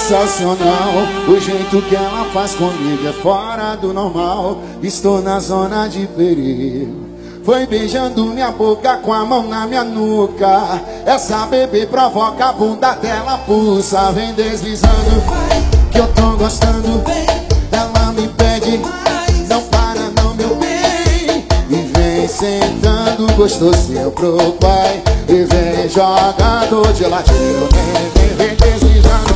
sensacional. O jeito que ela faz comigo é fora do normal. Estou na zona de perigo. Foi beijando minha boca com a mão na minha nuca. Essa bebê provoca a bunda dela pulsa Vem deslizando, que eu tô gostando. Ela me pede, não para não meu bem. E vem sentando gostosinho pro pai. E vem jogando de Vem, vem, vem deslizando,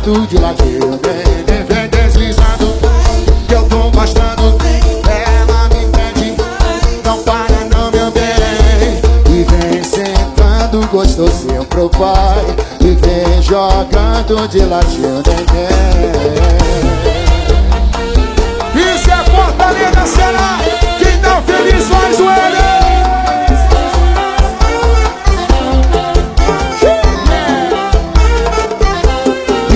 de ladinho Vem, vem, vem deslizando Que eu tô gostando Ela me pede Não para não, meu bem. E vem sentando gostosinho pro pai. E vem jogando de ladinho Vem, vem. Isso é Fortaleza, será?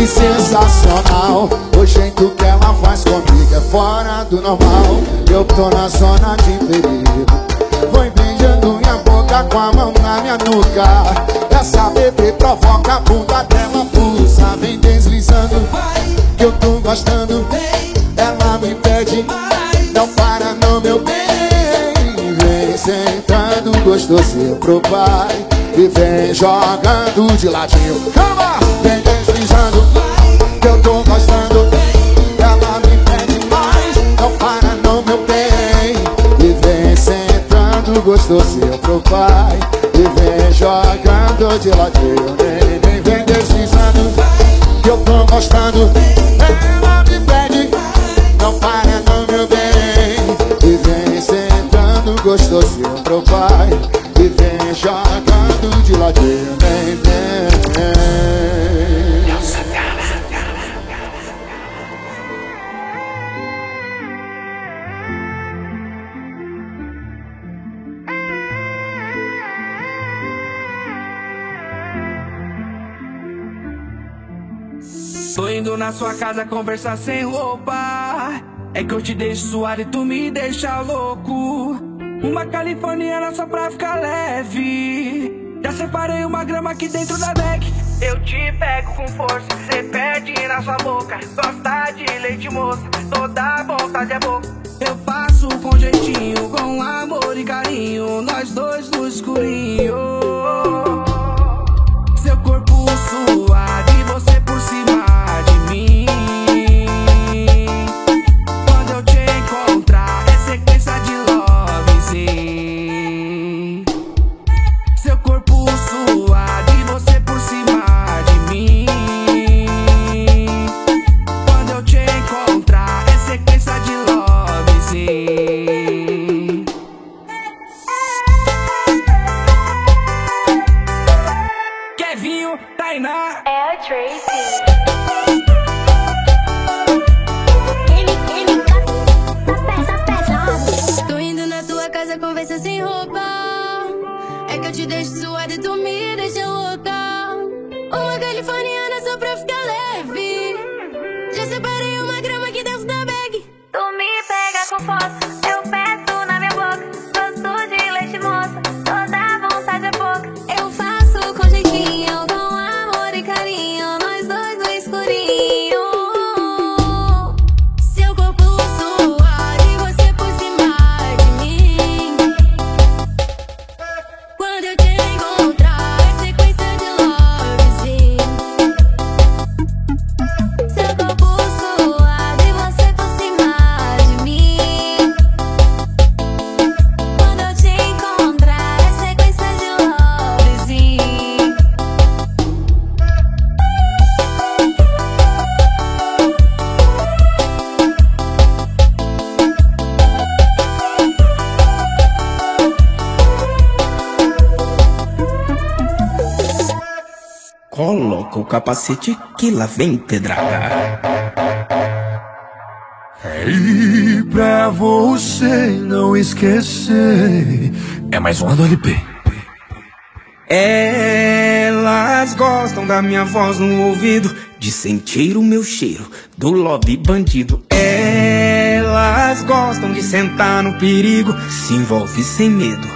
Sensacional. O jeito que ela faz comigo é fora do normal. Eu tô na zona de perigo. Foi beijando minha boca com a mão na minha nuca. Essa bebê provoca a bunda dela pulsa Vem deslizando, que eu tô gostando. Ela me pede, não para não meu bem. Vem sentando gostosinho pro pai. E vem jogando de ladinho. Calma! Vem deslizando que eu tô gostando Ela me pede mais. Não para não, meu bem. E vem sentando gostosinho pro pai. E vem jogando de ladinho Nem, nem vem deslizando Que eu tô gostando Ela me pede Não para não, meu bem. E vem sentando gostosinho pro pai. E vem jogando de ladinho Nem vem Na sua casa conversar sem roupa. É que eu te deixo suado e tu me deixa louco. Uma californiana só pra ficar leve. Já separei uma grama aqui dentro da bag. Eu te pego com força, cê pede na sua boca. Gosta de leite moça, toda vontade é boca. Eu faço com jeitinho, com amor e carinho. Nós dois no escurinho. Seu corpo suave, capacete que lá vem pedrada. E pra você não esquecer, é mais uma do LP. Elas gostam da minha voz no ouvido, de sentir o meu cheiro, do lobby bandido. Elas Elas gostam de sentar no perigo, se envolve sem medo,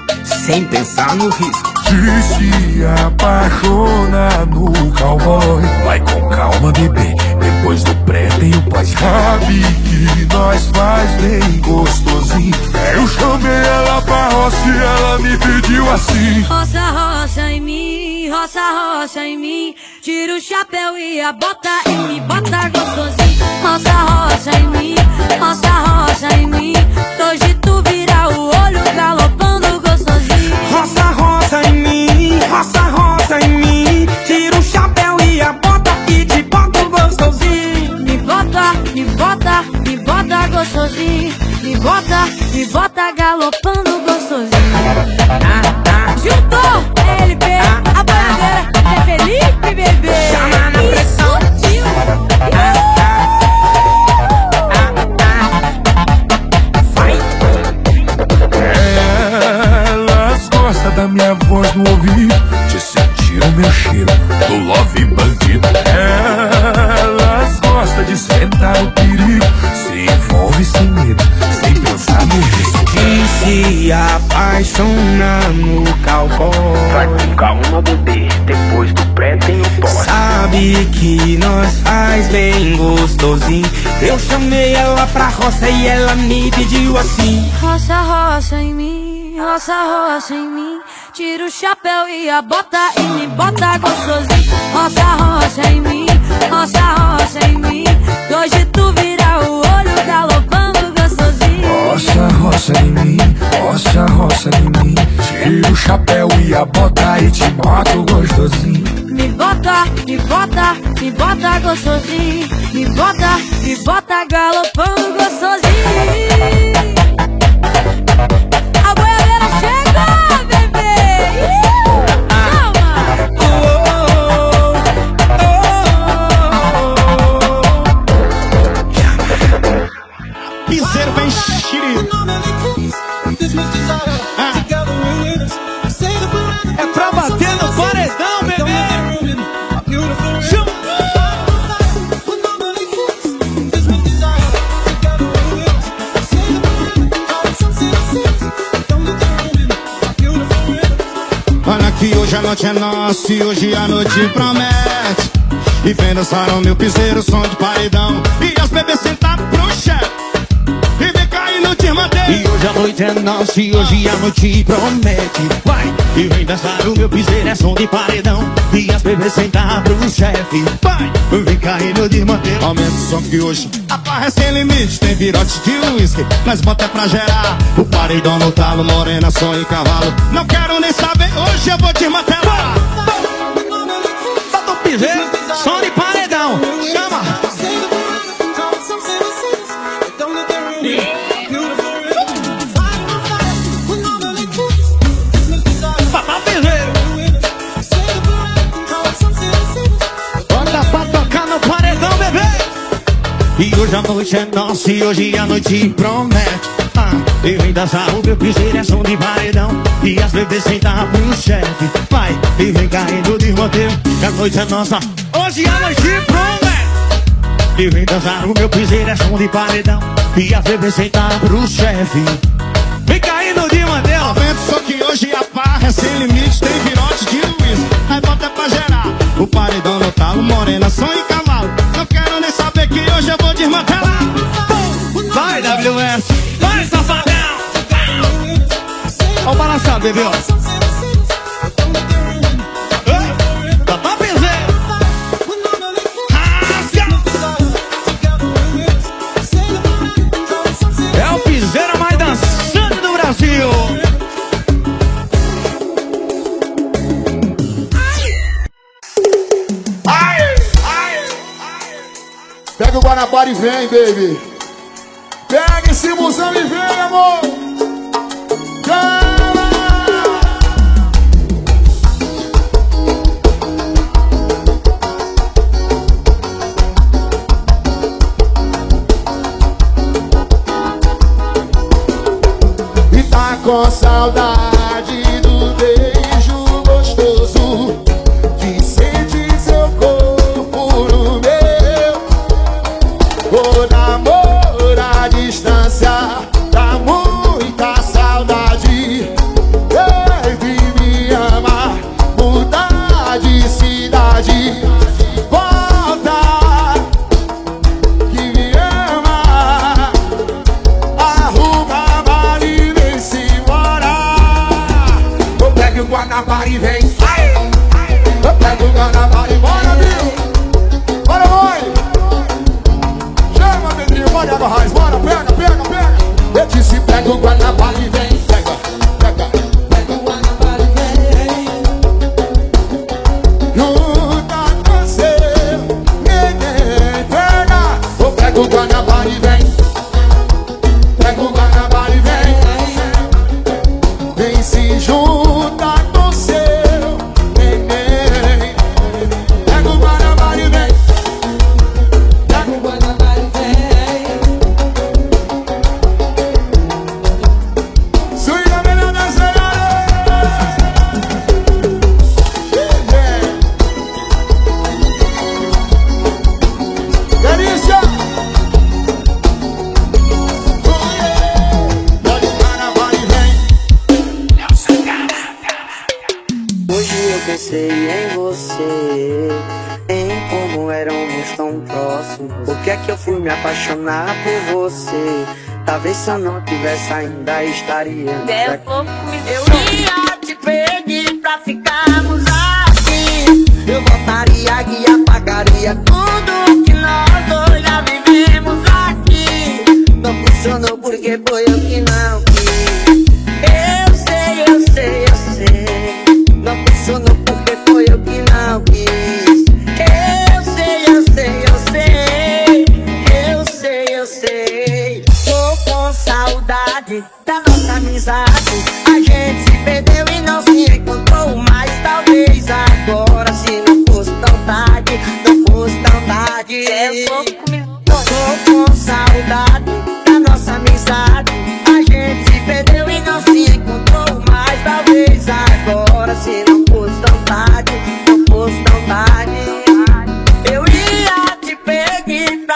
sem pensar no risco. De se apaixonar no cowboy. Vai com calma, bebê. Depois do pré tem o pós. Sabe que nós faz bem gostosinho. Eu chamei ela pra roça e ela me pediu assim. Roça, roça em mim, roça, roça em mim. Tira o chapéu e a bota e me bota gostosinho. Roça, roça em mim, roça, roça em mim. Hoje tu vira o olho galopando gostosinho. Roça, roça, roça em mim. Tira o chapéu e a bota e te bota gostosinho. Me bota, me bota, me bota gostosinho. Me bota, me bota galopando gostosinho. Ah, ah, Juntou Vai com calma, bebê. Depois do pré tem o pós. Sabe que nós faz bem gostosinho. Eu chamei ela pra roça e ela me pediu assim. Roça, roça em mim, roça, roça em mim. Tira o chapéu e a bota e me bota gostosinho. Roça, roça em mim, roça, roça em mim. Hoje tu vira o. Roça, roça em mim, roça, roça em mim. Tira o chapéu e a bota e te mato gostosinho. Me bota, me bota, me bota gostosinho. Me bota, me bota galopando gostosinho. Noite é nossa e hoje a noite promete. E vem dançar o meu piseiro, som de paredão. E as bebês sentar pro. E. E hoje a noite é nossa e hoje a noite promete. Vai! E vem dançar o meu piseiro, é som de paredão. E as bebês sentar pro chefe. Vai! Vem caindo de madeira. Aumenta o som que hoje a barra é sem limite. Tem virote de uísque, nós bota é pra gerar. O paredão no talo, morena, som e cavalo. Não quero nem saber, hoje eu vou te martelar. Bota o piseiro, som de paredão. Chama! E hoje a noite é nossa e hoje a noite promete. Ah, eu ainda dançar o meu piseiro é som de paredão. E as bebês sentar pro chefe. Vai, e vem caindo de roteiro. Que a noite é nossa, hoje a noite promete. E vem dançar o meu piseiro é som de paredão. E as bebês sentar pro chefe. Vem caindo de madeira. Aumenta só que hoje a barra é sem limite. Tem virote de Luiz. Aí bota pra gerar. O paredão no talo, morena, som e cavalo. Ó o balançado, bebê, ó. É o piseiro mais dançante do Brasil. Pega o Guanabara e vem, baby. Pega esse musão e vem, amor. Com saudade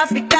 tráfico.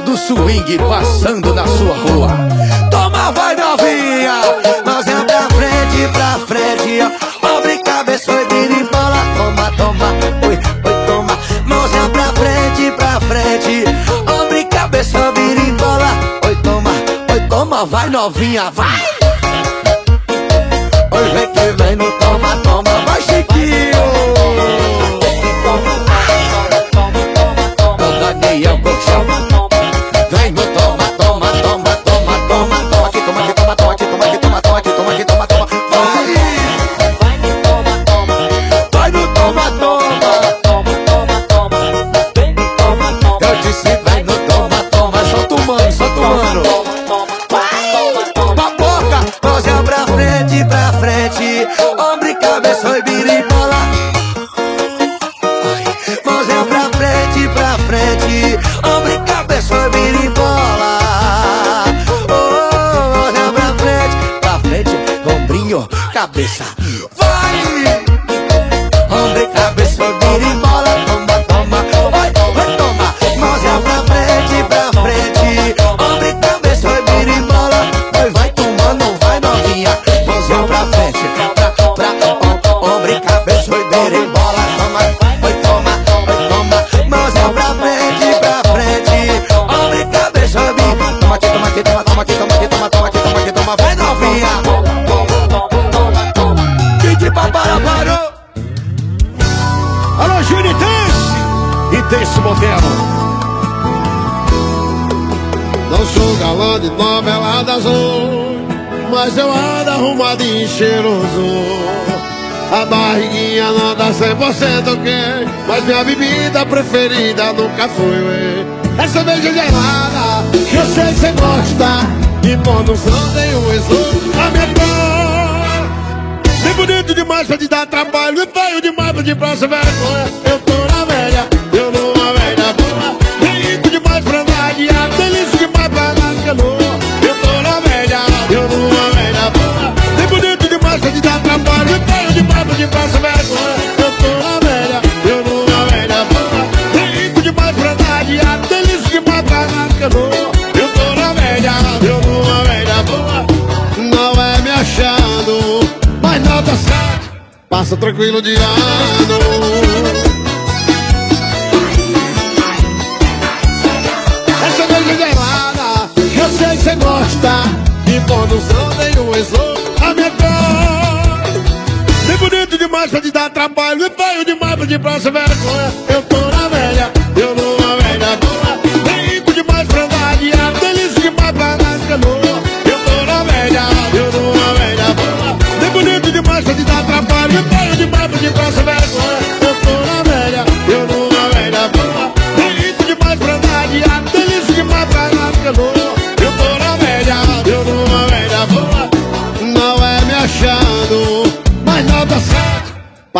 do swing passando na sua rua. Toma, vai novinha, nós é pra frente, pra frente, ó. Pobre cabeçoide de bola, toma, toma, oi, oi, toma. Nós é pra frente, pra frente, pobre cabeçoide de bola, oi, toma, oi, toma, vai novinha, vai. Hoje vem que vem Mas minha bebida preferida nunca foi. É cerveja gelada Que eu sei que você gosta. E pôr no som tem um esgoto A minha cor Nem bonito demais pra te dar trabalho E feio demais pra te passar vergonha tranquilo de ano Essa cerveja gelada Eu sei que você gosta. E pôr no som nenhum exou A minha cor. Nem bonito demais pra te dar trabalho E feio demais pra te passar vergonha. Eu tô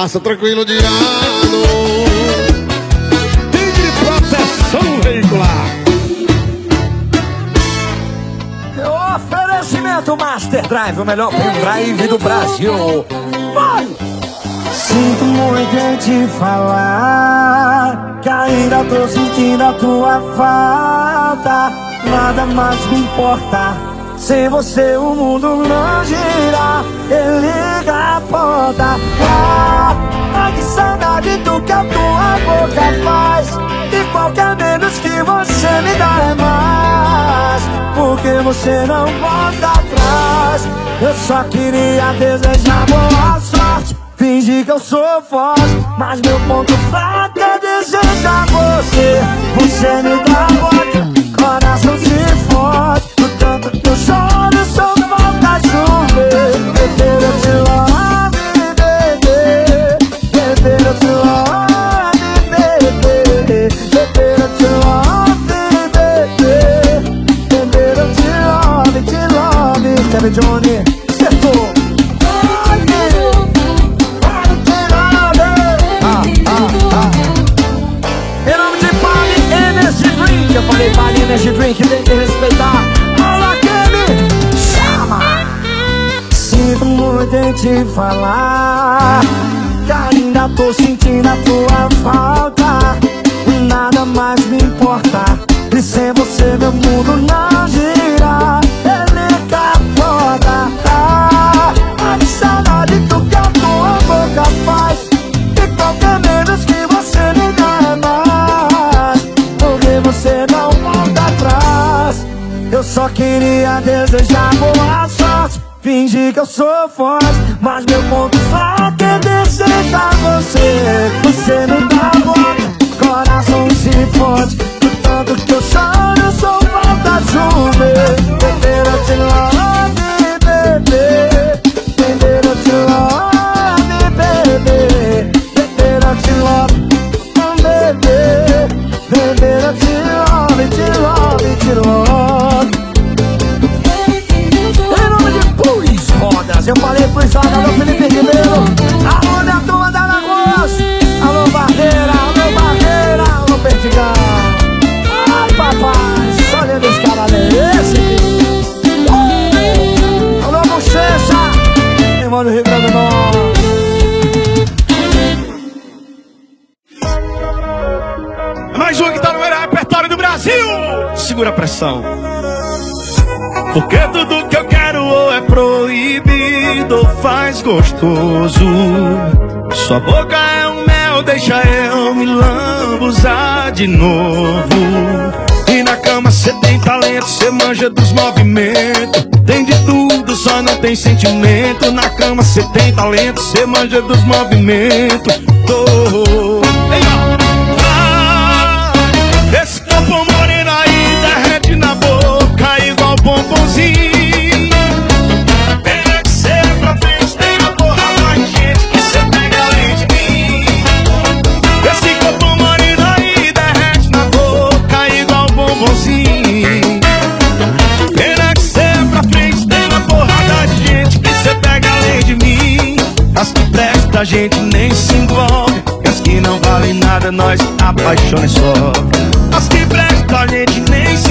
Passa tranquilo de ano De proteção veicular. Oferecimento Master Drive, o melhor pendrive do Brasil. Vai! Sinto muito em te falar Que ainda tô sentindo a tua falta Nada mais me importa Sem você o mundo não gira Ele liga a porta ah, Ai que saudade do que a tua boca faz. E qualquer menos que você me dá é mais. Porque você não volta atrás. Eu só queria desejar boa sorte. Finge que eu sou forte, mas meu ponto fraco é desejar você. Você me dá voz, Kevin Johnny, acertou. Em nome de Pali Energy Drink Eu falei Pali Energy Drink, tem que respeitar. Olá, Kemi, chama. Sinto muito em te falar Que ainda tô sentindo a tua falta. Nada mais me importa E sem você meu mundo não Pressão. Porque tudo que eu quero ou é proibido ou faz gostoso. Sua boca é um mel, deixa eu me lambuzar de novo. E na cama cê tem talento, cê manja dos movimentos. Tem de tudo, só não tem sentimento. Na cama cê tem talento, cê manja dos movimentos. Tô. Ei, ó. Nós apaixona só. As que presta a gente nem se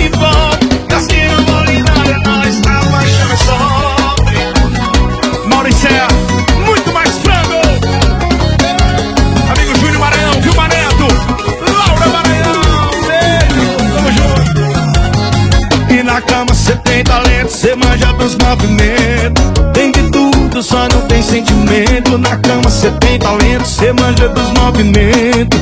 tudo, só não tem sentimento. Na cama cê tem talento, cê manja dos movimentos.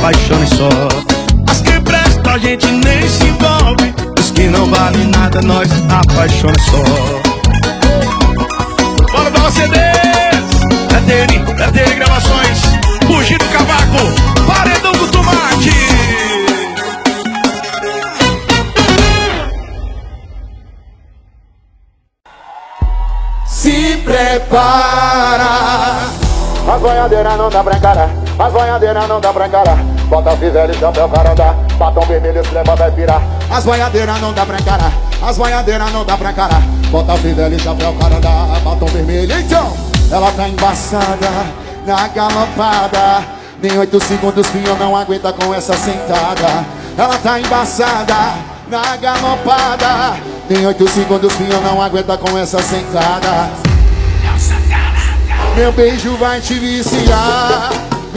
Nós apaixona e só. As que presta a gente nem se envolve. Os que não valem nada, nós apaixona e só. Bora dar CDs! É dele, é dele gravações. Fugir do cavaco, paredão do tomate. Se prepara As boiadeiras não dá pra encarar As boiadeiras não dá pra encarar Bota fivela e chapéu carandá Batom vermelho, esse leva vai virar As boiadeiras não dá pra encarar. As boiadeiras não dá pra encarar. Bota fivela e chapéu carandá Batom vermelho, então. Ela tá embaçada Na galopada. Nem oito segundos pinho não aguenta com essa sentada. Ela tá embaçada Na galopada. Nem oito segundos pinho não aguenta com essa sentada. Meu beijo vai te viciar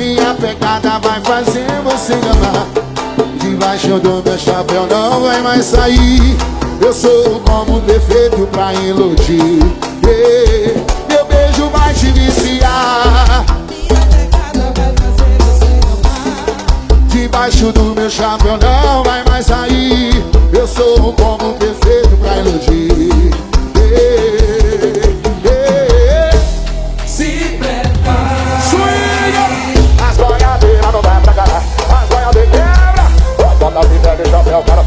Minha pegada vai fazer você amar Debaixo do meu chapéu não vai mais sair. Eu sou como defeito pra iludir. Eh, Meu beijo vai te viciar. Debaixo do meu chapéu não vai mais sair. Eu sou como perfeito pra iludir Bota a vida de chapéu, cara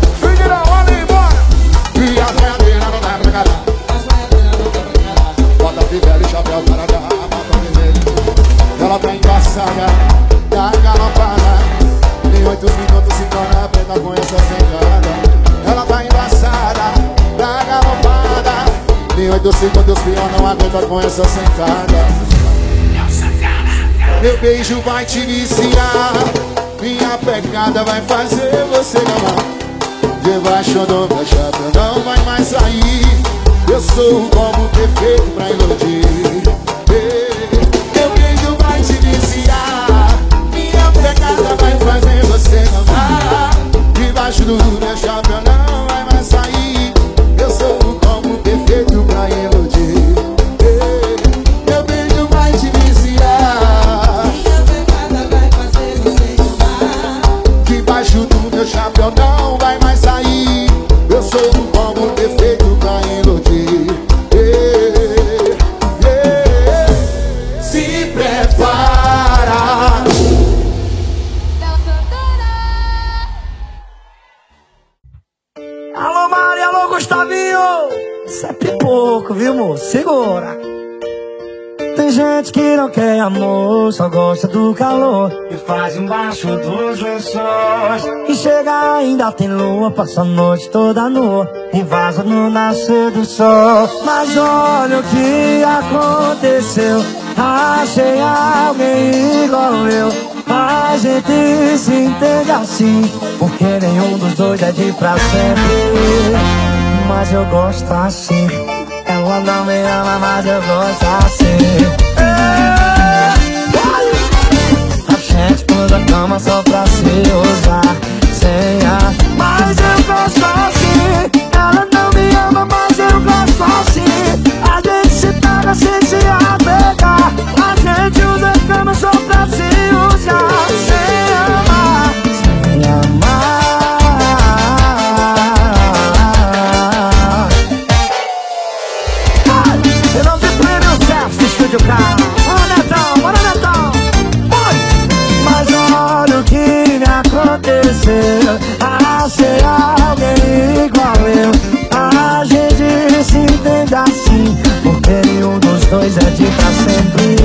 não, olha E as boiadeiras não dá pra caralho Bota a vida de chapéu, Bota vermelho. Ela tá embaçada Tá galopada. Em oito minutos se torna preta com essa secada Ela tá embaçada Tá galopada. Em oito segundos pior não aguenta com essa sentada meu beijo vai te viciar Minha pegada vai fazer você amar Debaixo do meu chapéu não vai mais sair. Eu sou como perfeito pra iludir. Meu beijo vai te viciar. Minha pegada vai fazer você amar Debaixo do meu chapéu faz embaixo dos lençóis E chega ainda tem lua, passa a noite toda nua. E vaza no nascer do sol. Mas olha o que aconteceu. Achei alguém igual eu. A gente se entende assim Porque nenhum dos dois é de pra sempre. Mas eu gosto assim. Ela não me ama, mas eu gosto assim gente pula a cama só pra se usar ar Mas eu gosto assim Ela não me ama, mas eu gosto assim. A gente se pega se de pra sempre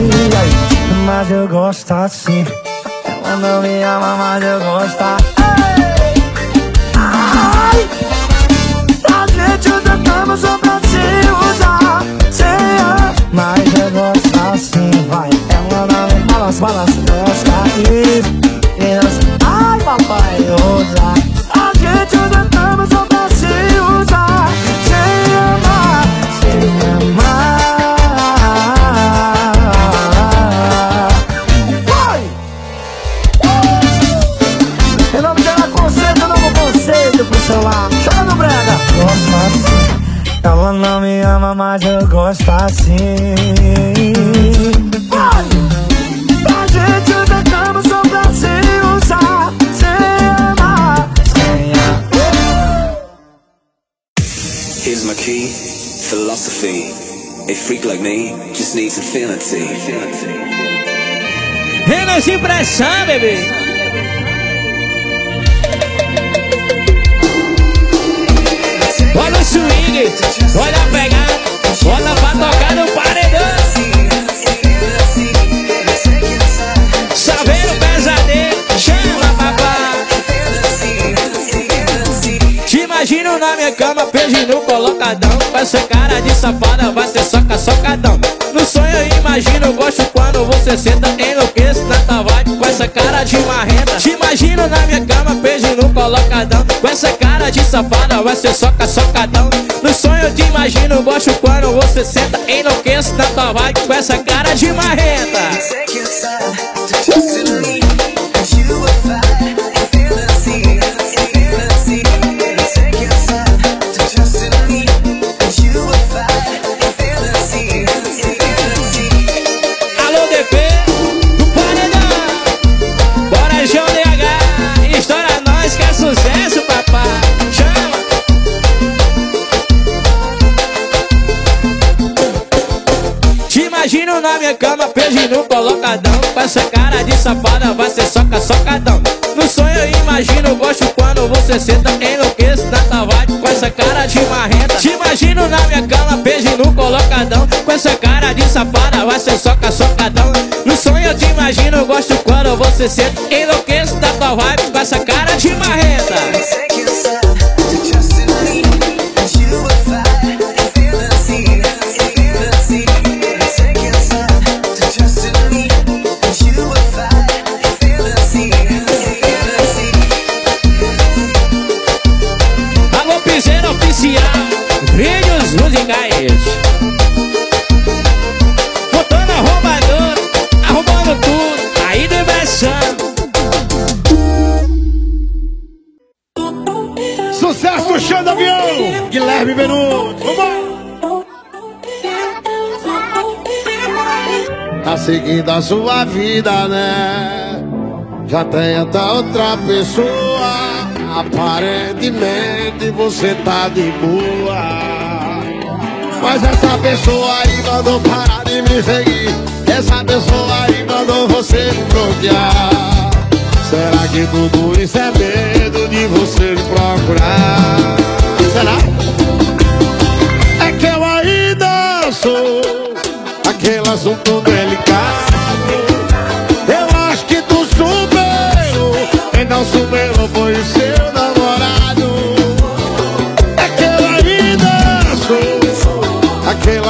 Mas eu gosto assim Ela não me ama, mas eu gosto! Ai! A gente usa cama só pra se usar Mas eu gosto assim, vai Ela não me balança, balança Gosta isso E dança Ai, papai, usa infinity. Renas impressão, bebê. Olha o swing, olha a pegada, bota pra tocar no paredão. Saber o pesadelo, chama papai. Te imagino na minha cama, pedindo colocadão. Com essa cara de safada, vai ser soca, socadão. No sonho eu imagino, gosto quando você senta, enlouqueço na tua vibe. Com essa cara de marrenta. Te imagino na minha cama, pedindo colocadão. Com essa cara de safada, vai ser soca, socadão. No sonho eu te imagino, gosto quando você senta, enlouqueço na tua vibe. Com essa cara de marrenta. Cama, pedindo colocadão. Com essa cara de safada, vai ser soca, socadão. No sonho eu imagino, gosto quando você senta, enlouqueço na tua vibe. Com essa cara de marrenta. Te imagino na minha cama, pedindo colocadão. Com essa cara de safada, vai ser soca, socadão. No sonho eu te imagino, gosto quando você senta, enlouqueço na tua vibe. Com essa cara de marrenta. Vídeos musicais. Botando arrombador, arrombando tudo, aí diversão. Sucesso, do avião! Guilherme Benuto! Tá seguindo a sua vida, né? Já tem até outra pessoa. Aparentemente você tá de boa. Mas essa pessoa aí mandou parar de me seguir. Essa pessoa aí mandou você me bloquear. Será que tudo isso é medo de você me procurar? Será? É que eu ainda sou aquele assunto delicado Eu acho que tu superou Quem não superou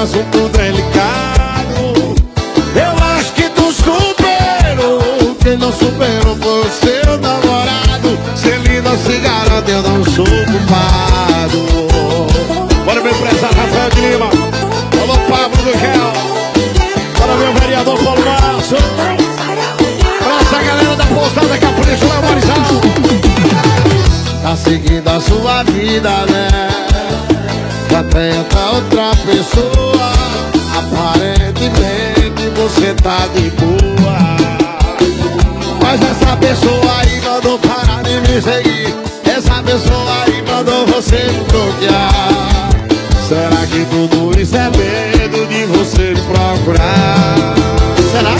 assunto delicado. Eu acho que tu superou Quem não superou foi o seu namorado. Se ele não se garante eu não sou culpado. Bora meu empresário Rafael de Lima. Alô Pablo do Gel. Bora meu vereador Paulo Márcio. Pra essa galera da pousada Capricho Léo Marizal Tá seguindo a sua vida, né? Tenta outra pessoa. Aparentemente você tá de boa. Mas essa pessoa aí mandou parar de me seguir. Essa pessoa aí mandou você me bloquear. Será que tudo isso é medo de você me procurar? Será?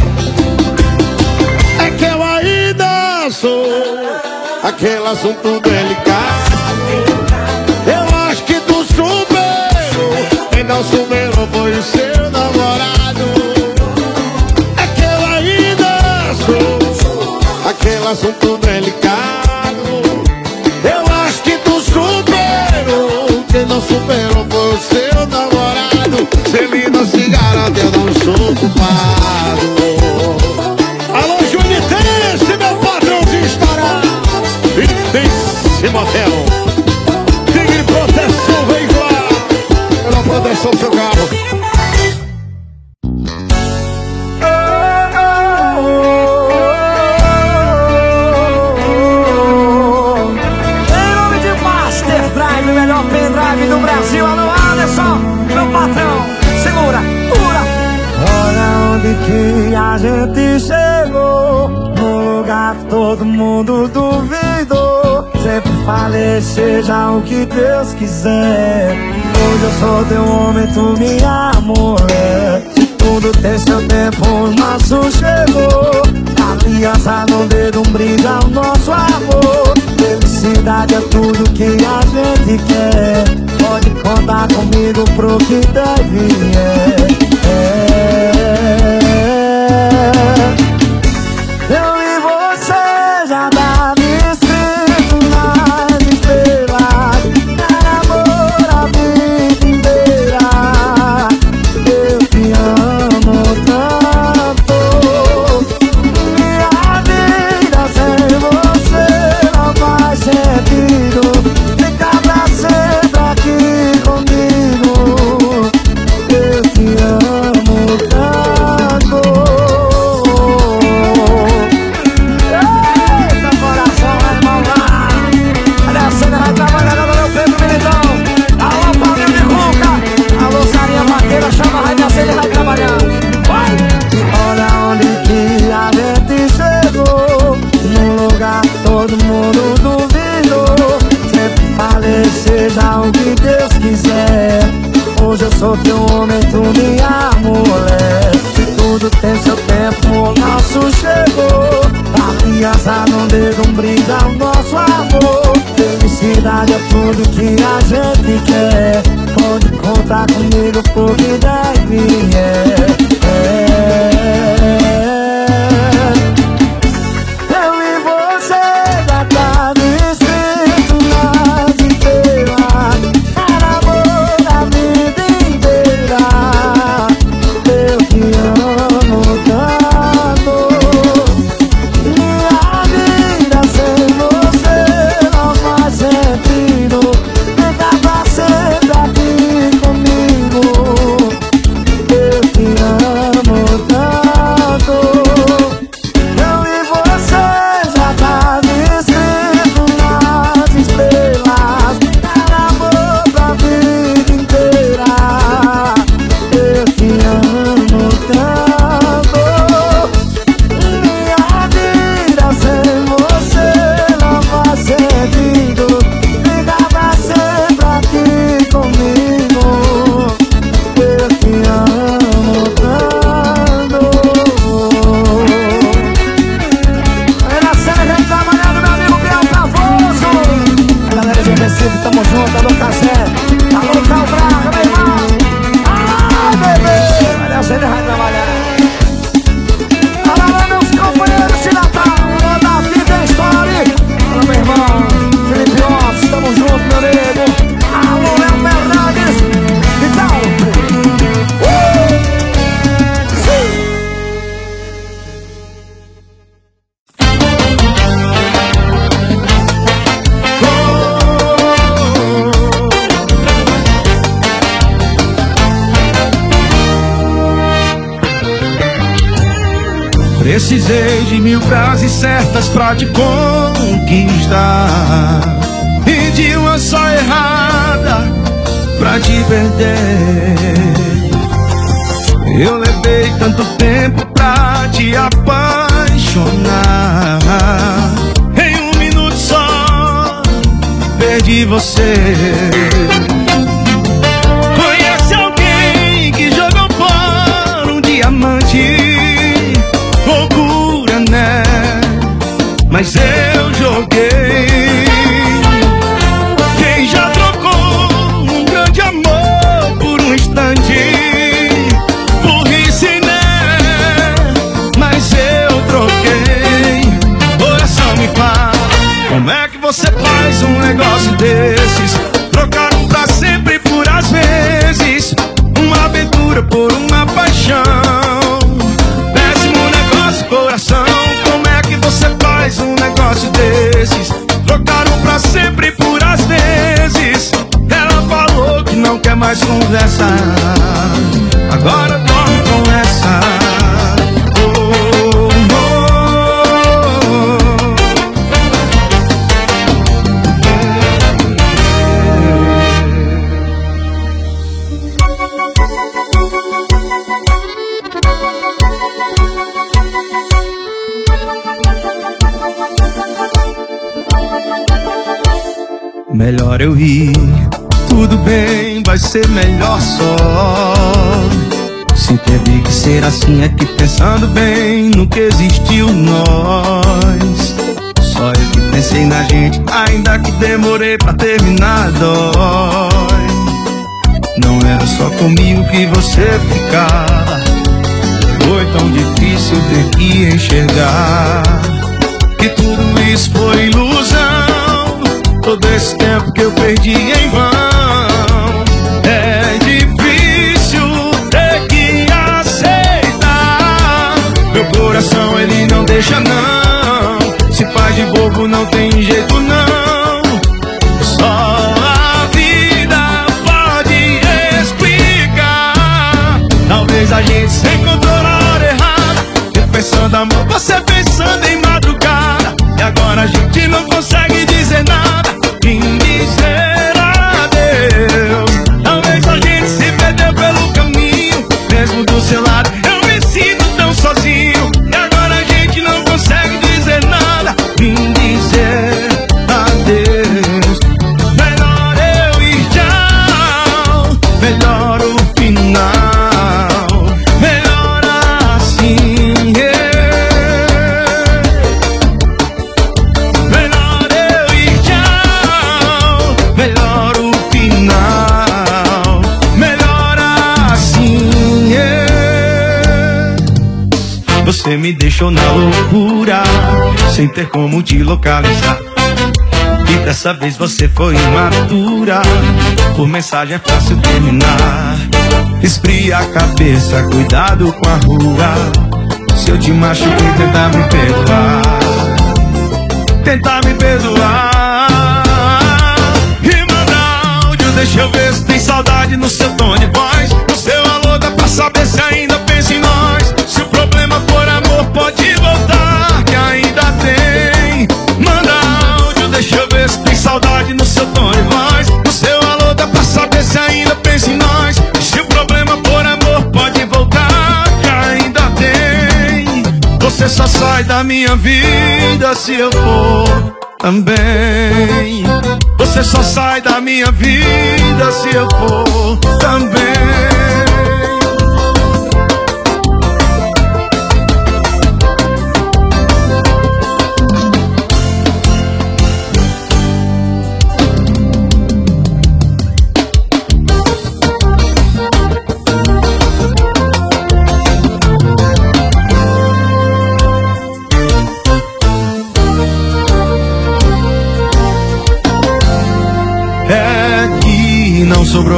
É que eu ainda sou aquele assunto delicado não superou foi o seu namorado. É que eu ainda sou aquele assunto delicado. Eu acho que tu superou Quem não superou foi o seu namorado. Se ele não se garante eu não sou culpado seja o que Deus quiser. Hoje eu sou teu homem, tu minha mulher. Tudo tem seu tempo, o nosso chegou. Aliança no dedo, um brinde ao nosso amor. Felicidade é tudo que a gente quer. Pode contar comigo pro que deve é. Precisei de mil frases certas pra te conquistar. E de uma só errada pra te perder. Eu levei tanto tempo pra te apaixonar. Em um minuto só perdi você Mas eu joguei. Quem já trocou um grande amor por um instante? Burrice, né? Mas eu troquei. Coração me fala, como é que você faz um negócio desses? Trocar um pra sempre por às vezes. Uma aventura por mais conversar. Agora dorme com essa. Oh, oh. Melhor eu ir, tudo bem, vai ser melhor só. Se teve que ser assim, é que pensando bem que existiu nós. Só eu que pensei na gente, ainda que demorei pra terminar, dói. Não era só comigo que você ficava. Foi tão difícil ter que enxergar que tudo isso foi ilusão. Todo esse tempo que eu perdi em vão deixa não. Se faz de bobo não tem jeito não. Só a vida pode explicar. Talvez a gente se encontrou na hora errada. Eu pensando amor, você pensando em madrugada. E agora a gente não consegue deixou na loucura Sem ter como te localizar. E dessa vez você foi imatura Por mensagem é fácil terminar. Esfria a cabeça, cuidado com a rua Se eu te machuquei, tentar me perdoar. Tentar me perdoar. E manda áudio, deixa eu ver se tem saudade no seu tom de voz. No seu alô dá pra saber se ainda pode voltar Que ainda tem Manda áudio, deixa eu ver se tem saudade no seu tom de voz No seu alô dá pra saber se ainda pensa em nós Se o problema for amor, pode voltar Que ainda tem você só sai da minha vida se eu for também. Você só sai da minha vida se eu for também.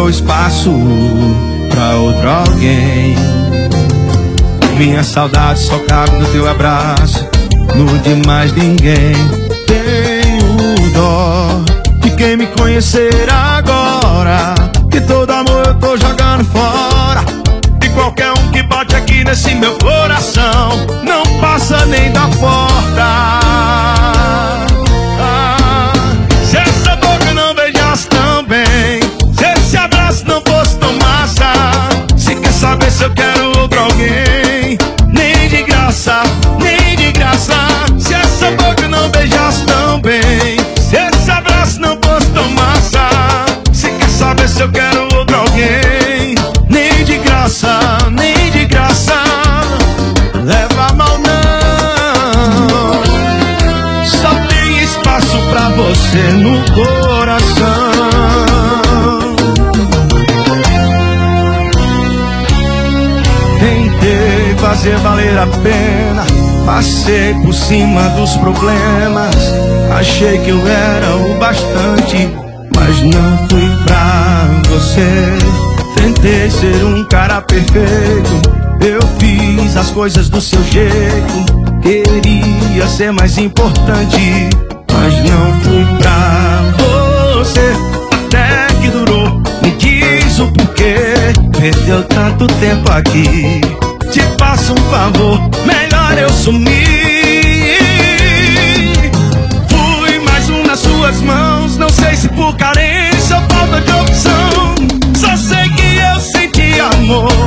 dou espaço pra outro alguém. Minha saudade só cabe no teu abraço, no de mais ninguém. Tenho dó de quem me conhecer agora. Que todo amor eu tô jogando fora. E qualquer um que bate aqui nesse meu coração, não passa nem da porta. eu quero outro alguém. Nem de graça, nem de graça. Leva mal não. Só tem espaço pra você no coração. Tentei fazer valer a pena. Passei por cima dos problemas, achei que eu era o bastante mas não fui pra você. Tentei ser um cara perfeito, eu fiz as coisas do seu jeito. Queria ser mais importante, mas não fui pra você. Até que durou, me diz o porquê. Perdeu tanto tempo aqui. Te faço um favor, melhor eu sumir. Fui mais um nas suas mãos, não sei se por causa. amor.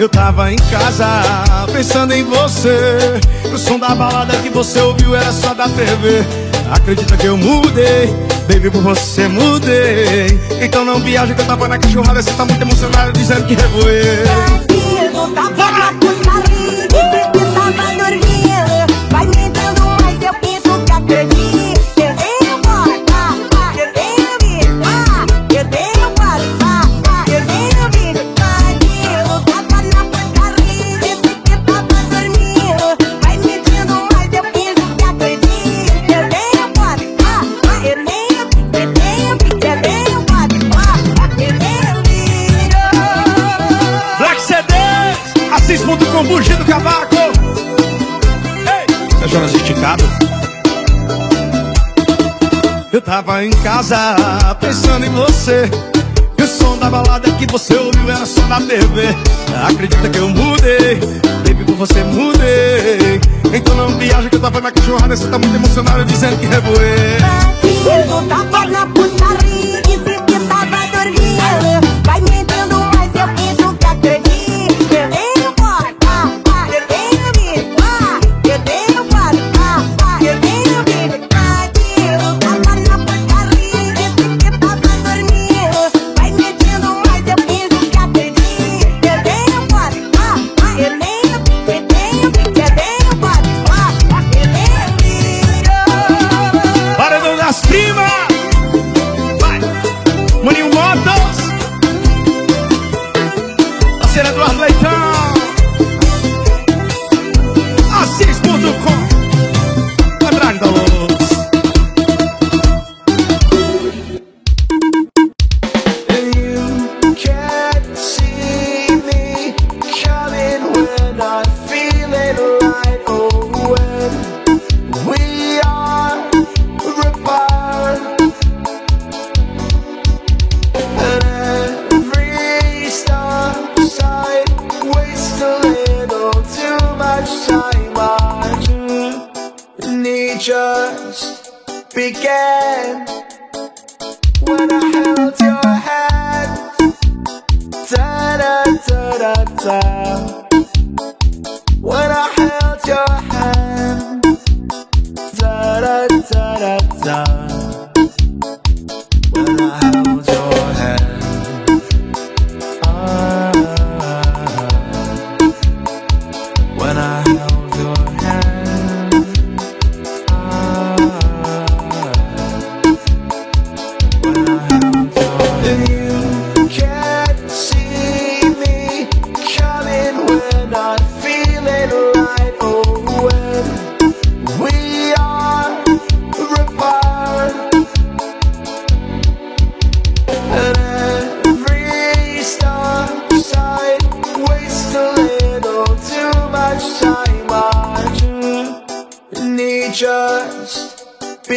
Eu tava em casa pensando em você. O som da balada que você ouviu era só da TV Acredita que eu mudei, baby, por você mudei. Então não viaja que eu tava na cachorrada. Você tá muito emocionado dizendo que revoei. tava em casa pensando em você. E o som da balada que você ouviu era só na TV Acredita que eu mudei, baby por você mudei. Então não viaja que eu tava na cachorrada Você tá muito emocionado dizendo que revoei. Eu tava na putaria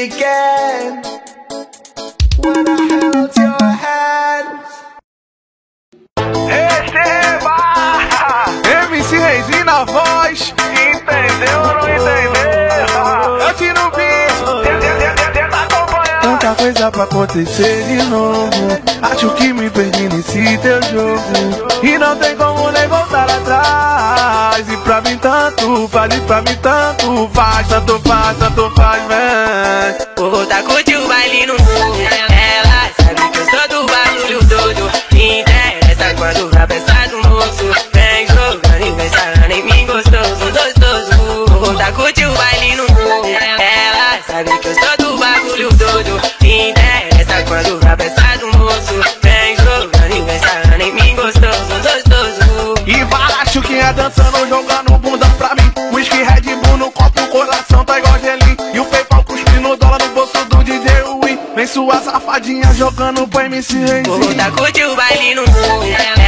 again when I held your hand. Receba! MC Reizinho na voz. Entendeu ou não entendeu? Eu tiro o beat. Tá Tanta coisa pra acontecer de novo. Acho que me perdi nesse teu jogo. E não tem como nem voltar atrás. E pra mim tanto, vale pra mim tanto faz, tanto faz, tanto faz, vem. jogando pra MC Renzinho. Vou tá curtir o baile no morro.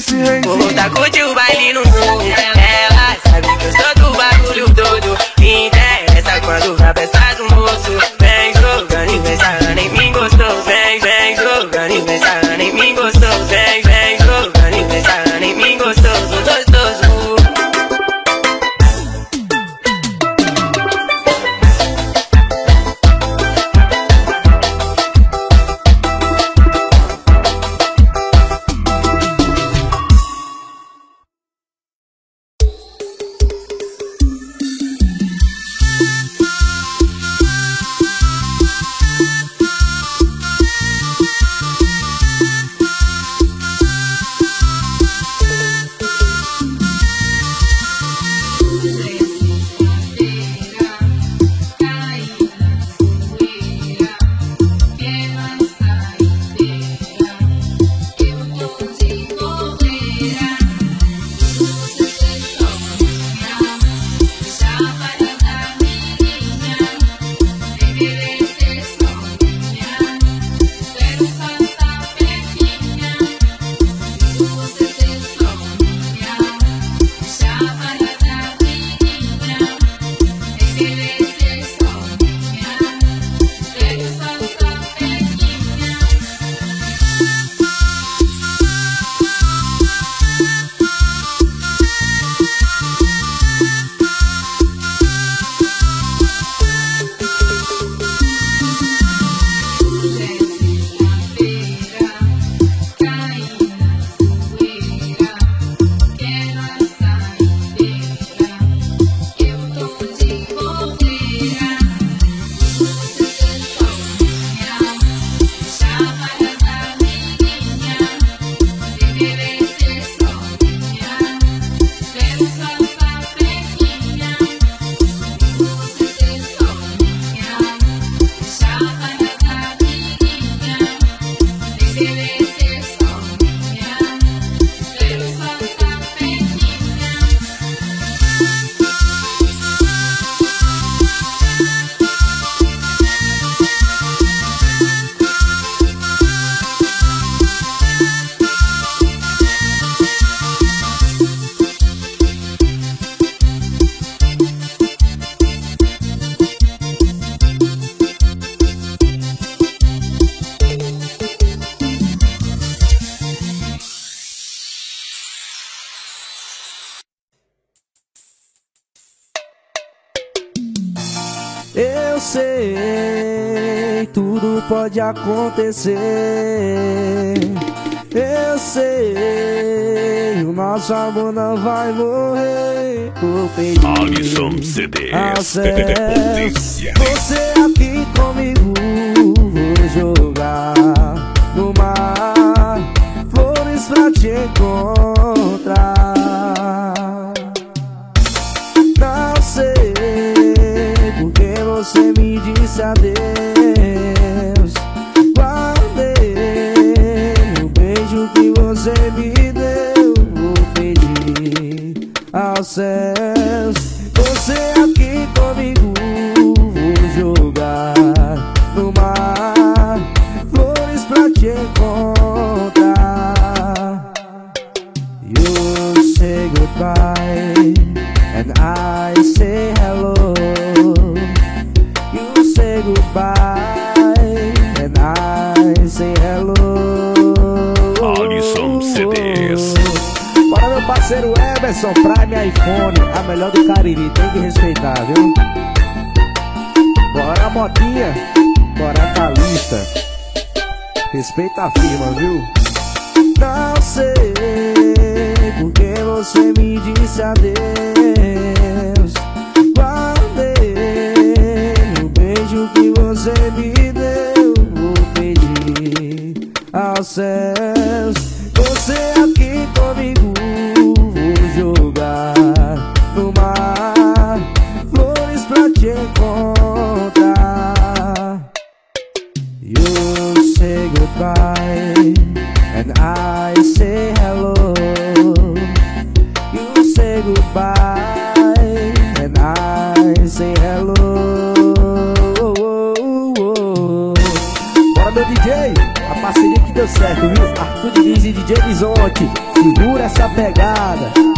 see, hey, see. Oh, that coach acontecer. Eu sei, o nosso amor não vai morrer. Alisson CD, Você aqui comigo, vou jogar no mar flores pra te encontrar. Não sei porque você me disse adeus. said respeita a firma, viu? Não sei porque você me disse adeus Guardei o beijo que você me deu Vou pedir ao céu de Horizonte, segura essa pegada.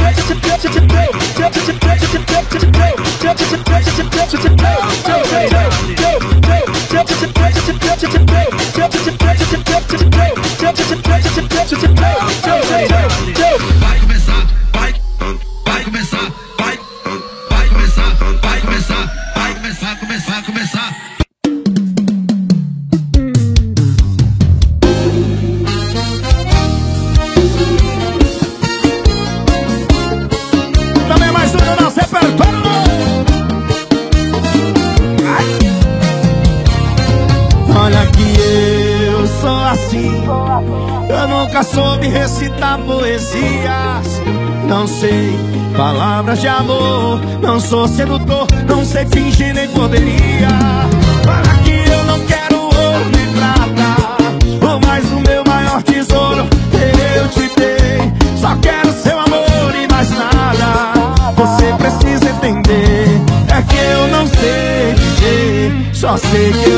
Like sabe recitar poesias. Não sei palavras de amor, não sou sedutor, não sei fingir nem poderia. Para que eu não quero ouro nem prata, ou mais o meu maior tesouro eu te dei. Só quero seu amor e mais nada. Você precisa entender, é que eu não sei dizer, só sei que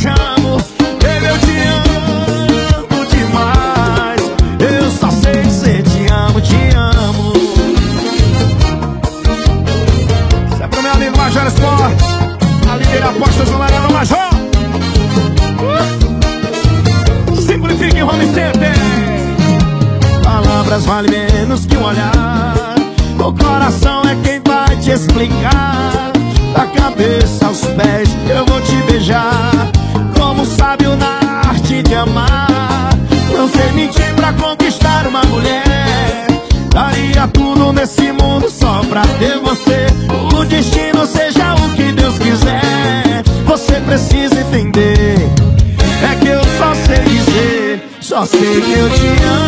shine. eu te amo.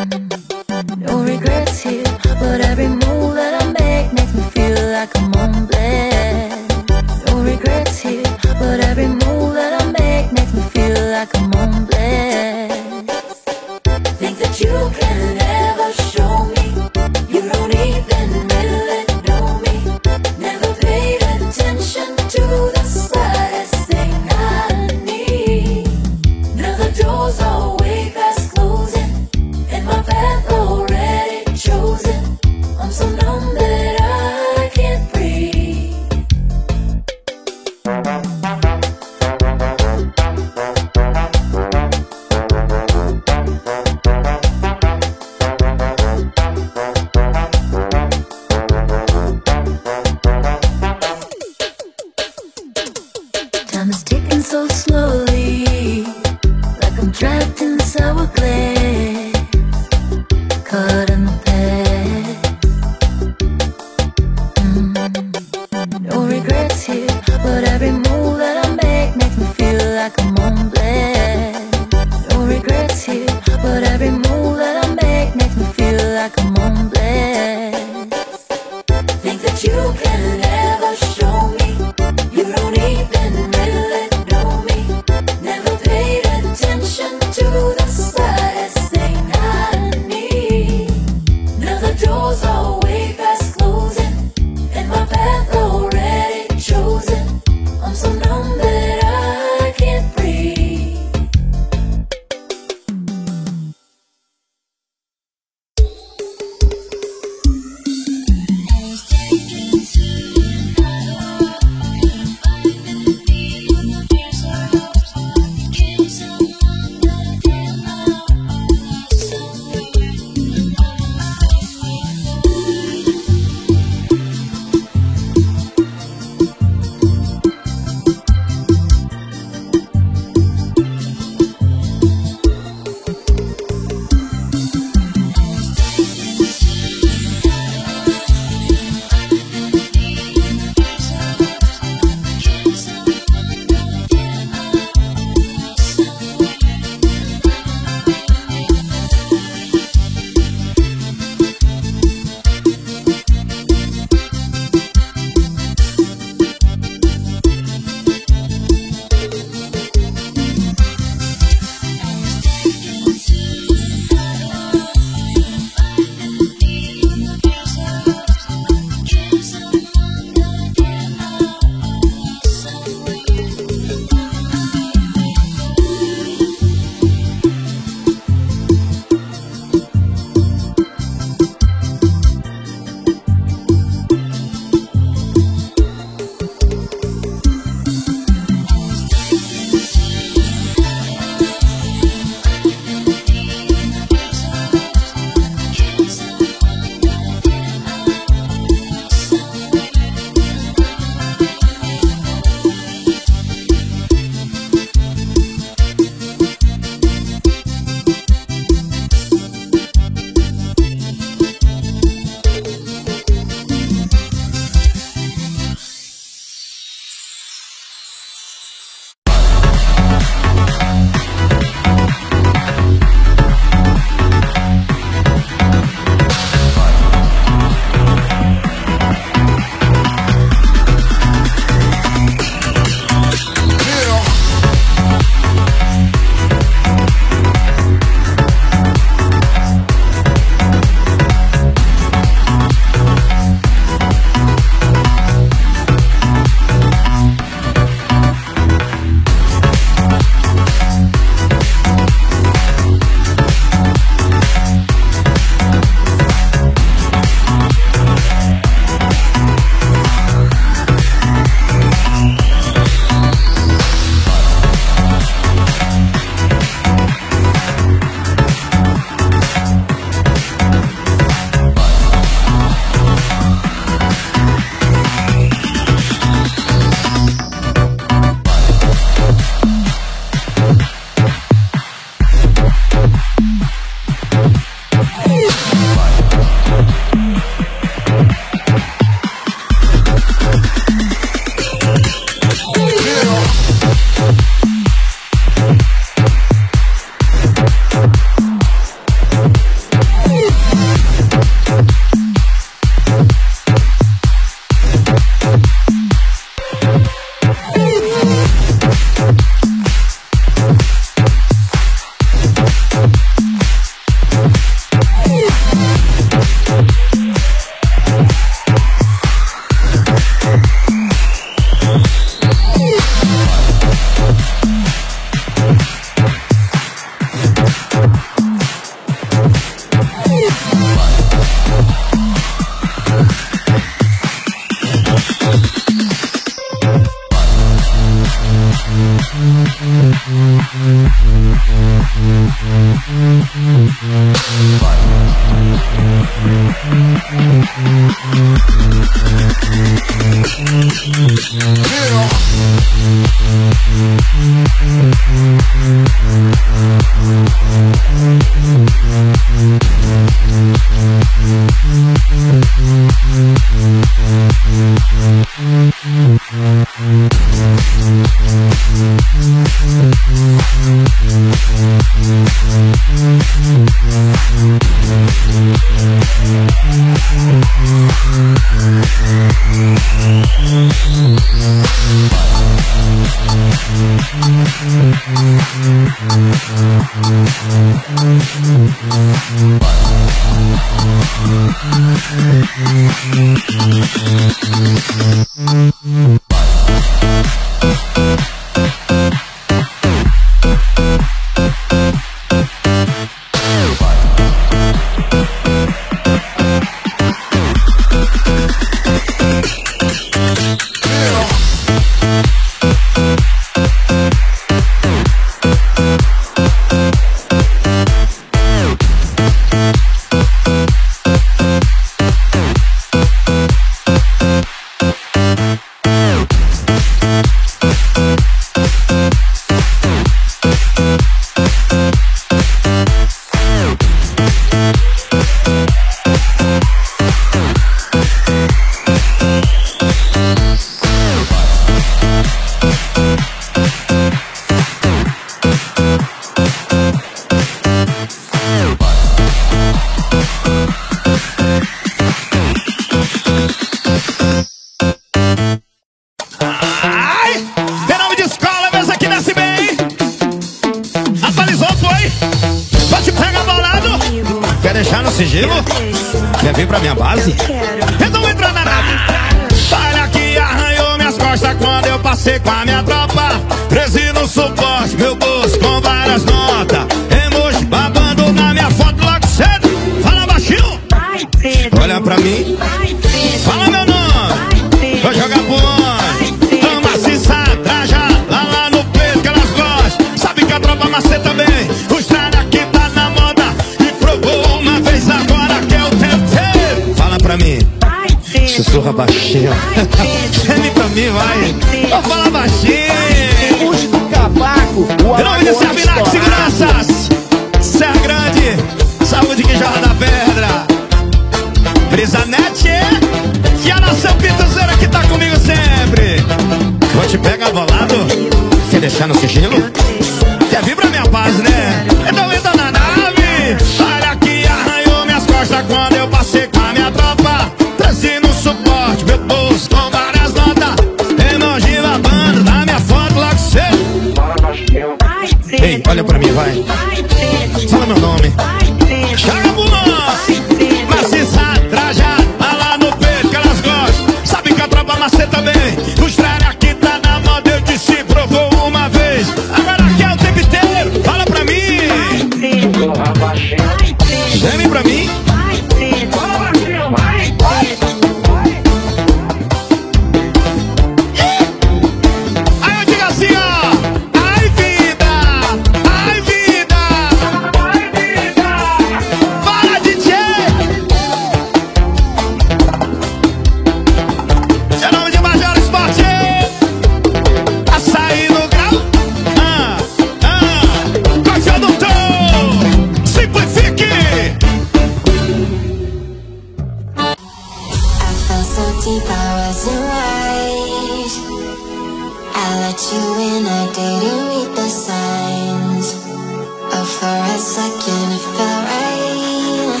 second it felt right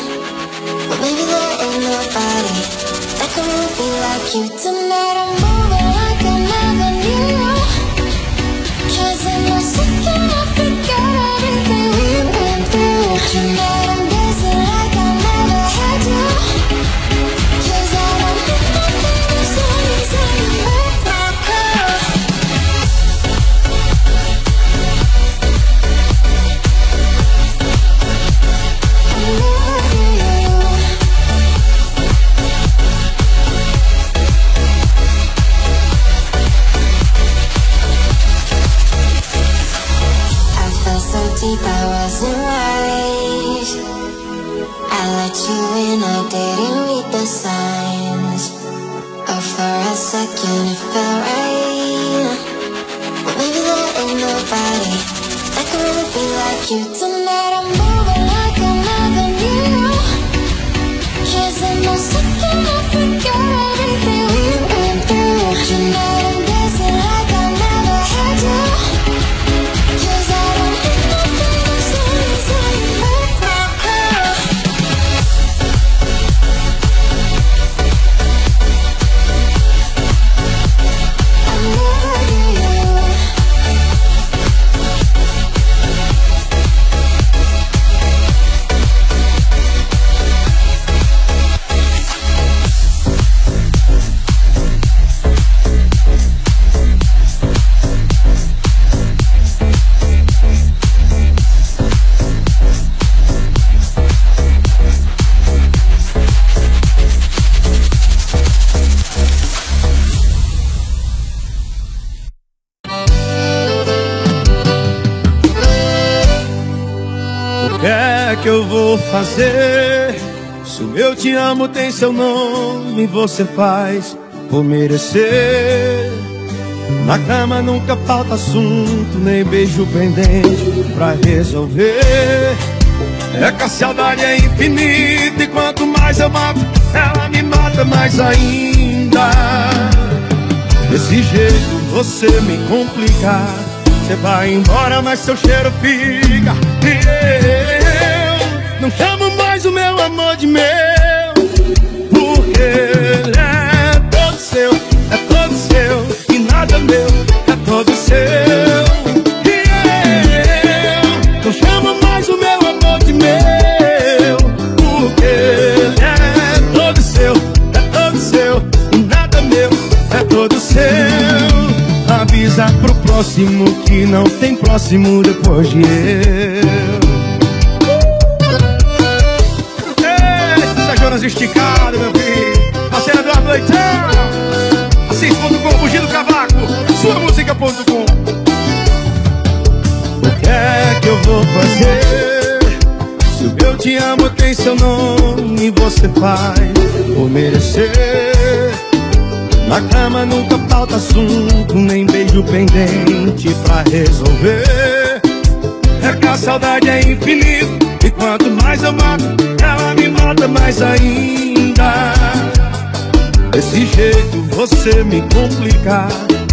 But maybe there ain't nobody That can move me like you. Tonight I'm tem seu nome, você faz por merecer. Na cama nunca falta assunto, nem beijo pendente pra resolver. É que a saudade é infinita e quanto mais eu mato, ela me mata mais ainda. Desse jeito você me complica. Você vai embora, mas seu cheiro fica. E eu não chamo mais o meu amor de meu, ele é todo seu, é todo seu, e nada meu, é todo seu. E eu não chamo mais o meu amor de meu, porque ele é todo seu, é todo seu, e nada meu, é todo seu. Avisa pro próximo que não tem próximo depois de eu. Eduardo Leitão. Assis.com, Fugindo Cavaco. Sua música.com. O que é que eu vou fazer? Se o eu te amo tem seu nome, você faz por merecer. Na cama nunca falta assunto, nem beijo pendente pra resolver. É que a saudade é infinita, e quanto mais eu mato, ela me mata mais ainda. Desse jeito você me complica.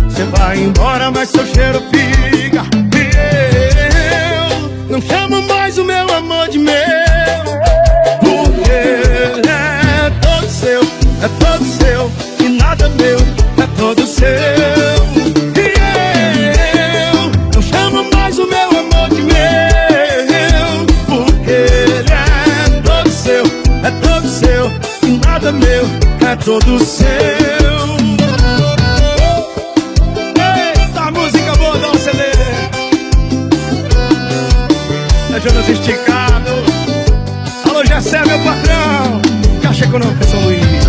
Você vai embora, mas seu cheiro fica. E eu não chamo mais o meu amor de meu, porque é todo seu, é todo seu, e nada meu, é todo seu. E eu não chamo mais o meu amor de meu, porque é todo seu, é todo seu, e nada meu, é todo seu. Eita, música boa, dá um CD. É Jonas Esticado. Alô, Jessé, meu patrão. Caixa Econômica São Luís.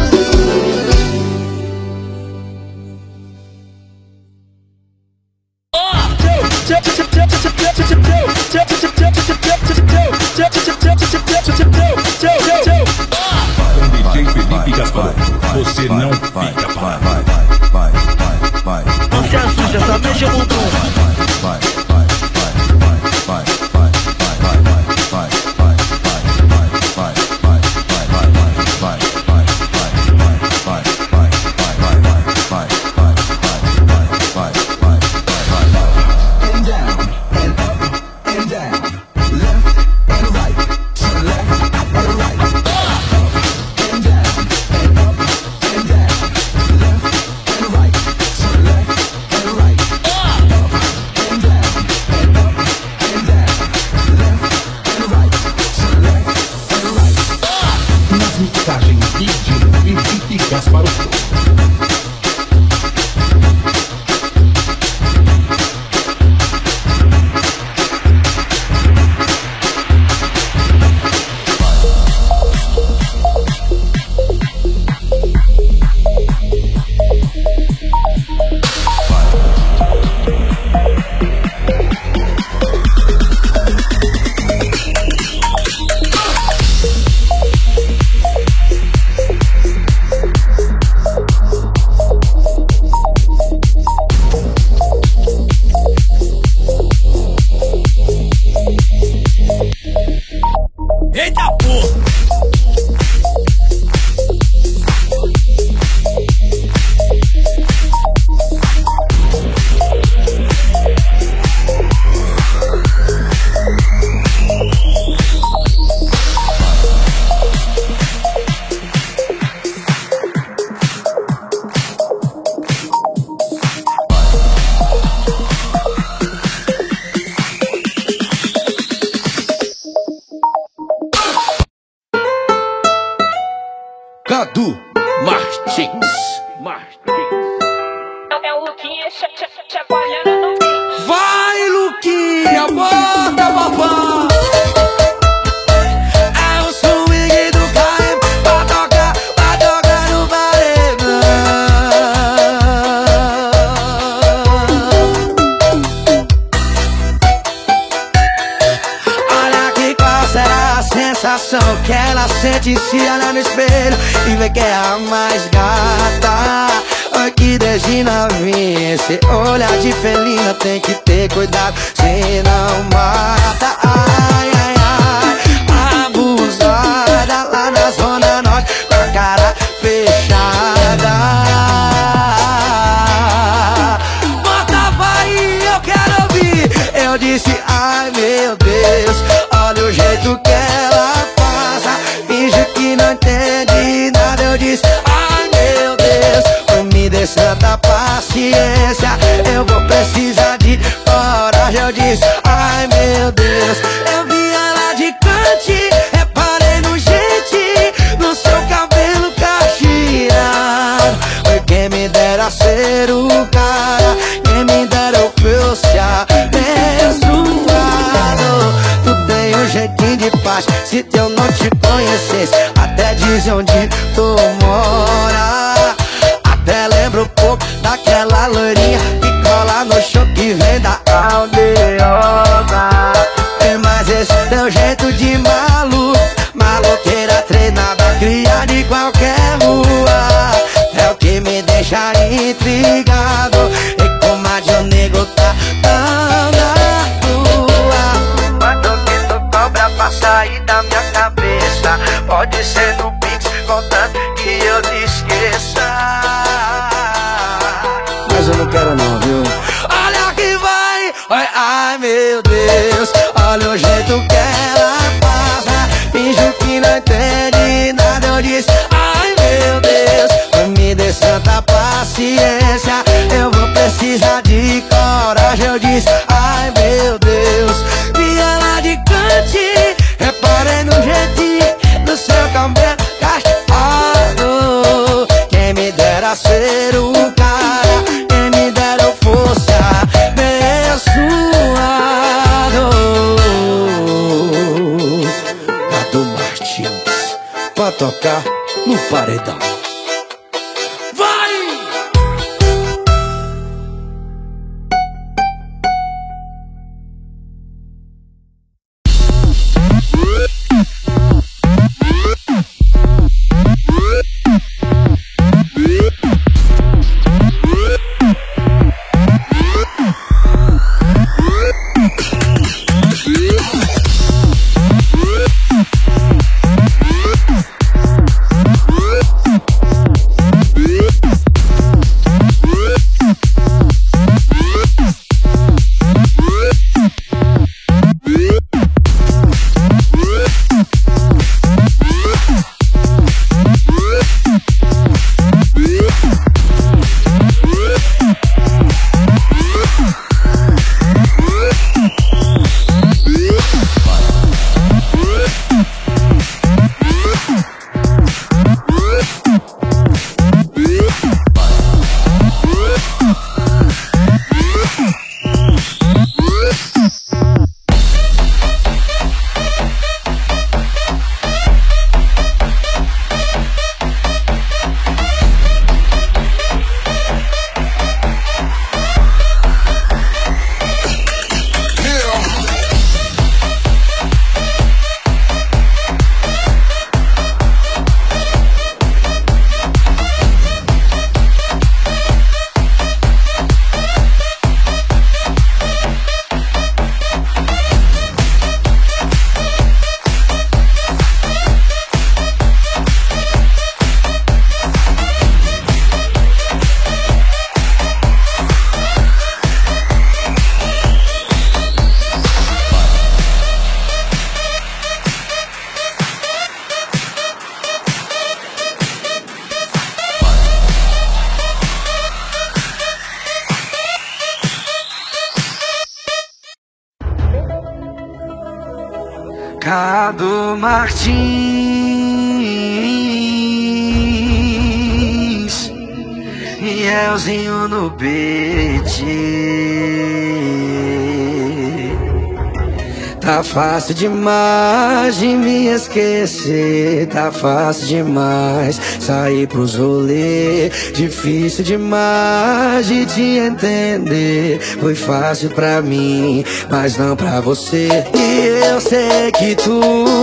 Fácil demais de me esquecer, tá fácil demais sair pros rolê, difícil demais de te entender. Foi fácil pra mim, mas não pra você. E eu sei que tu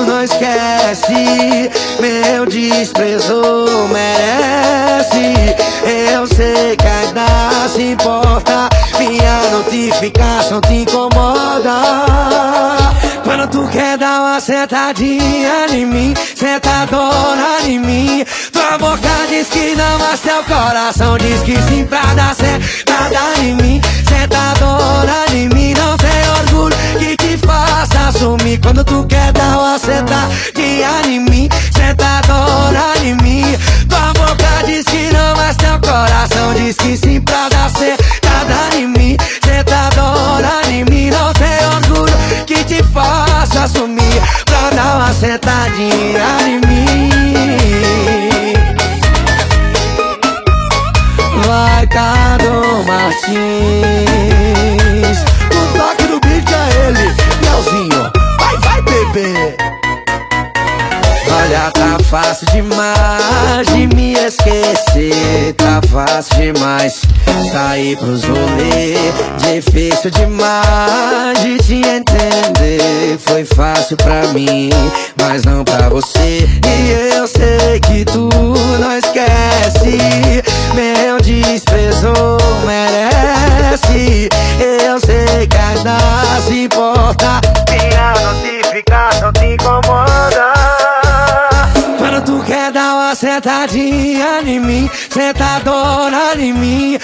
não esquece, meu desprezo merece. Eu sei que ainda se importa, minha notificação te incomoda. Quando tu quer dar uma sentadinha em mim, sentadona em mim. Tua boca diz que não, mas teu coração diz que sim pra dar sentada em mim. Sentadona em mim, não tem orgulho que te faça sumir. Quando tu quer pros rolê. Difícil demais de te entender. Foi fácil pra mim, mas não pra você. E eu sei que tu não esquece. Meu desprezo merece. Eu sei que ainda se importa. Minha notificação te incomoda. Quando tu quer dar uma sentadinha em mim, sentadona em mim.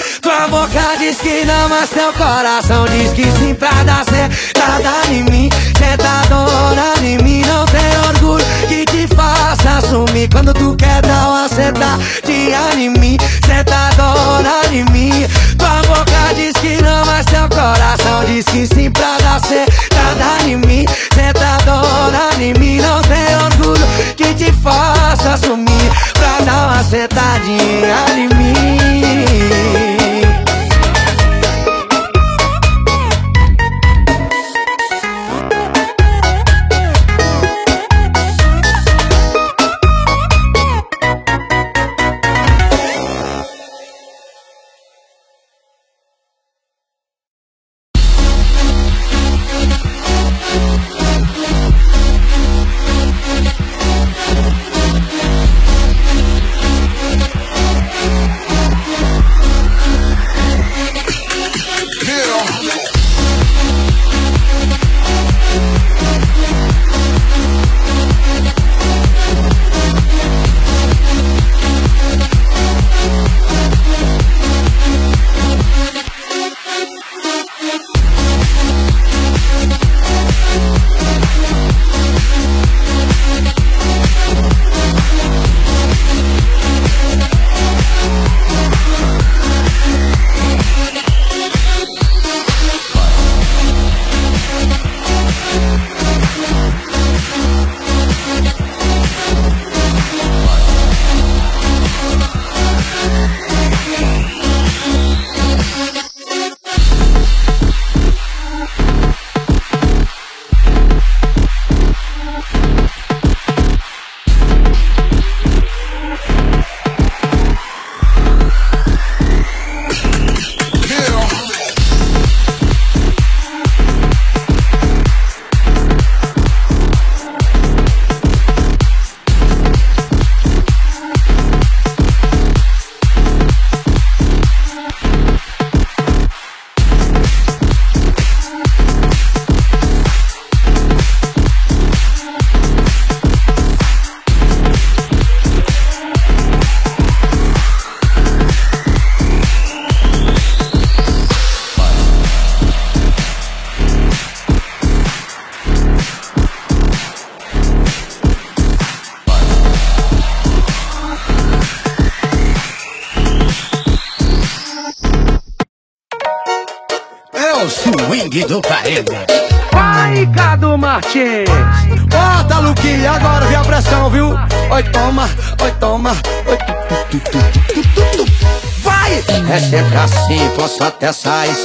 Diz que não, mas teu coração diz que sim pra dar sentada em mim. Sentadona em mim, não tem orgulho que te faça sumir. Quando tu quer dar uma sentadinha em mim, sentadona em mim. Tua boca diz que não, mas teu coração diz que sim pra dar sentada em mim. Sentadona em mim, não tem orgulho que te faça sumir pra dar uma sentadinha em mim.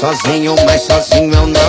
Sozinho, mas sozinho eu não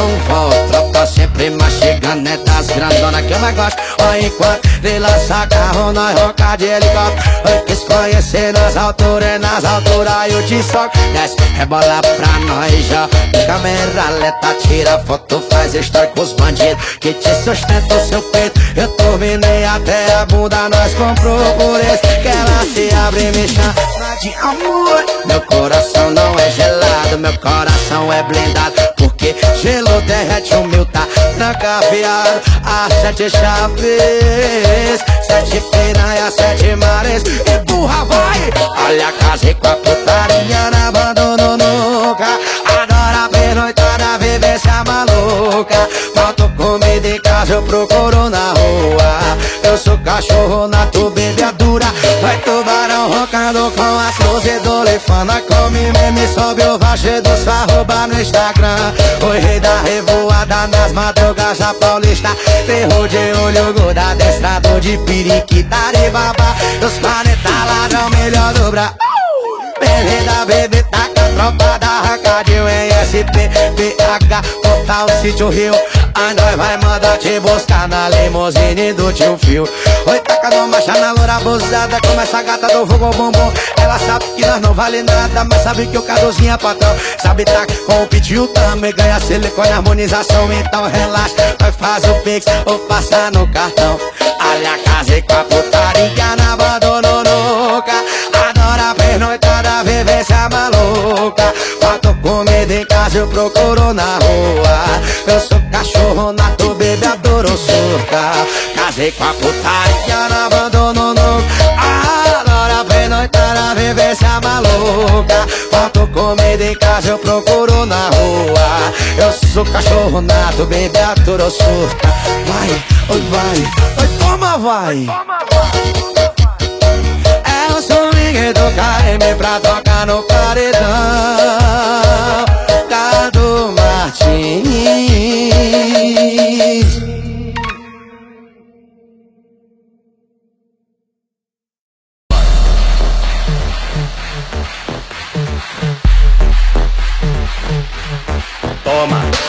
mais gosto. Oi, enquanto ele lança carro, nós ronca de helicóptero. Quis conhecer nas alturas, nas alturas eu te soco. Desce, rebola pra nós já. Câmera lenta, tira foto, faz história com os bandidos que te sustentam o seu peito. Eu dominei até a bunda, nós comprou por isso que ela se abre e me chama de amor. Meu coração não é gelado, meu coração é blindado. Porque gelo derrete o meu tá trancafiado. A sete chaves, sete piranha, sete mares. Empurra, vai! Olha, casei com a putaria, não abandono nunca. Adora ver noitada, vivência maluca. Falta comida em casa, eu procuro na rua. Eu sou cachorro nato, bebê dura. Vai tubarão roncando com as luzes do Lefana. Come meme, sobe o vachê do arroba no Instagram. O rei da revoada nas madrugas da Paulista. Terror de olho, gorda, adestrado de periquita e babá. Os planeta ladrão, melhor do Brasil. Bebê da bebê, taca a tropa da Racadinho em SP, PH, Total Sítio Rio. Ai, nós vai mandar te buscar na limousine do tio Fio. Oi, taca no marcha na loura abusada, como essa gata do fogo bumbum. Ela sabe que nós não vale nada, mas sabe que o Caduzinho é patrão. Sabe tá com o pitiu também, ganha silicone harmonização, então relaxa. Nós faz o pix ou passa no cartão. Olha, casei com a putaria, não abandono nunca. Adora pernoitada, vivência maluca. Em casa, eu procuro na rua. Eu sou cachorro nato, bebê, adoro surta. Casei com a putaria, não abandono nunca. Adora pernoitada, vivência maluca. Falta comida em casa, eu procuro na rua. Eu sou cachorro nato, bebê, adoro surta. Vai, oi, vai, oi, toma, vai. É o swing do KM pra tocar no paredão Martins Toma.